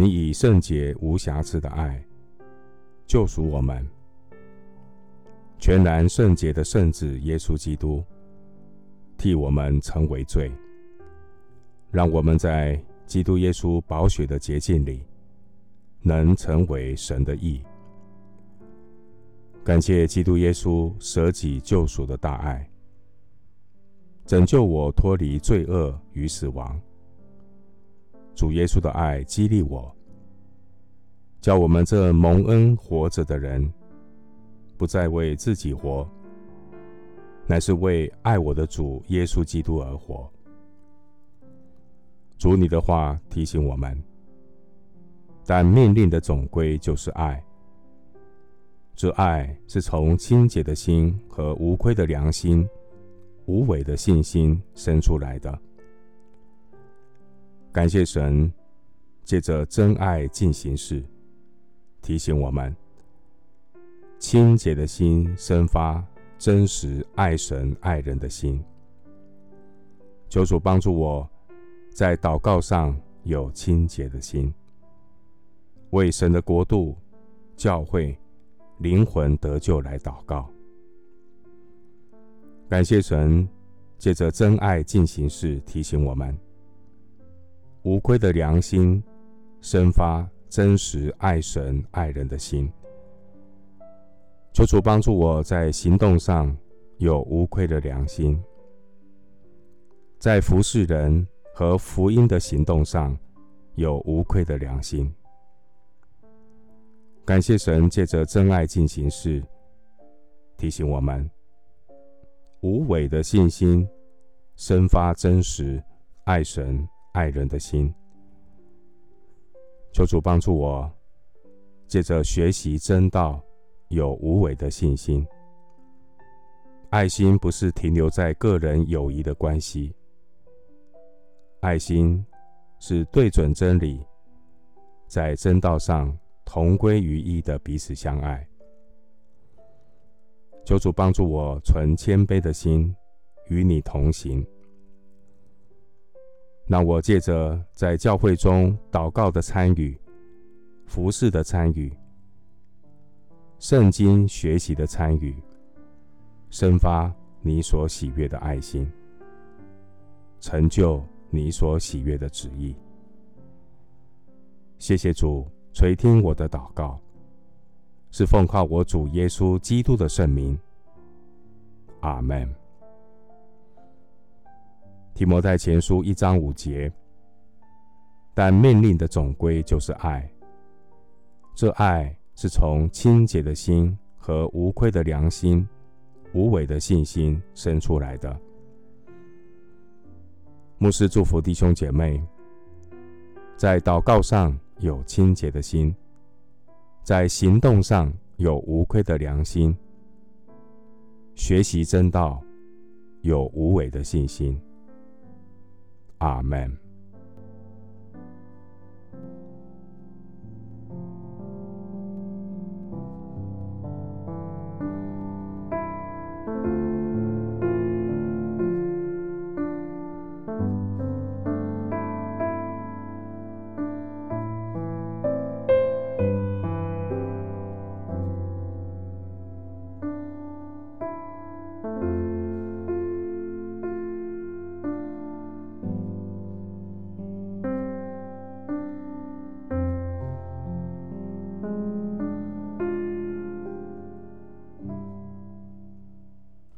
你以圣洁无瑕疵的爱救赎我们。全然圣洁的圣子耶稣基督，替我们成为罪，让我们在基督耶稣宝血的洁净里，能成为神的义。感谢基督耶稣舍己救赎的大爱，拯救我脱离罪恶与死亡。主耶稣的爱激励我，叫我们这蒙恩活着的人。不再为自己活，乃是为爱我的主耶稣基督而活。主你的话提醒我们，但命令的总归就是爱。这爱是从清洁的心和无愧的良心、无伪的信心生出来的。感谢神，借着真爱进行式，提醒我们。清洁的心生发真实爱神爱人的心。求主帮助我，在祷告上有清洁的心，为神的国度、教会、灵魂得救来祷告。感谢神，借着真爱进行式提醒我们，无愧的良心生发真实爱神爱人的心。求主帮助我在行动上有无愧的良心，在服侍人和福音的行动上有无愧的良心。感谢神借着真爱进行式提醒我们，无伪的信心生发真实爱神爱人的心。求主帮助我借着学习真道。有无伪的信心，爱心不是停留在个人友谊的关系，爱心是对准真理，在真道上同归于一的彼此相爱。求主帮助我存谦卑的心，与你同行。让我借着在教会中祷告的参与，服侍的参与。圣经学习的参与，生发你所喜悦的爱心，成就你所喜悦的旨意。谢谢主垂听我的祷告，是奉靠我主耶稣基督的圣名。阿门。提摩太前书一章五节，但命令的总归就是爱，这爱。是从清洁的心和无愧的良心、无伪的信心生出来的。牧师祝福弟兄姐妹，在祷告上有清洁的心，在行动上有无愧的良心，学习真道有无伪的信心。阿门。